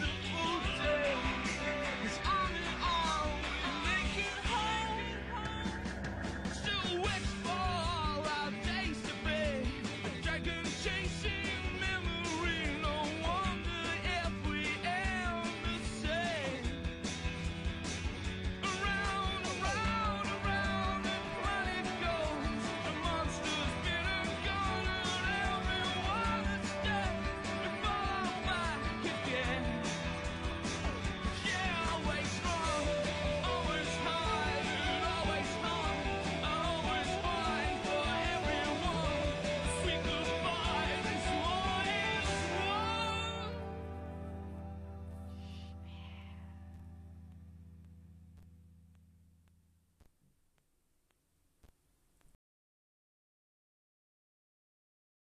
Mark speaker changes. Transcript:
Speaker 1: you.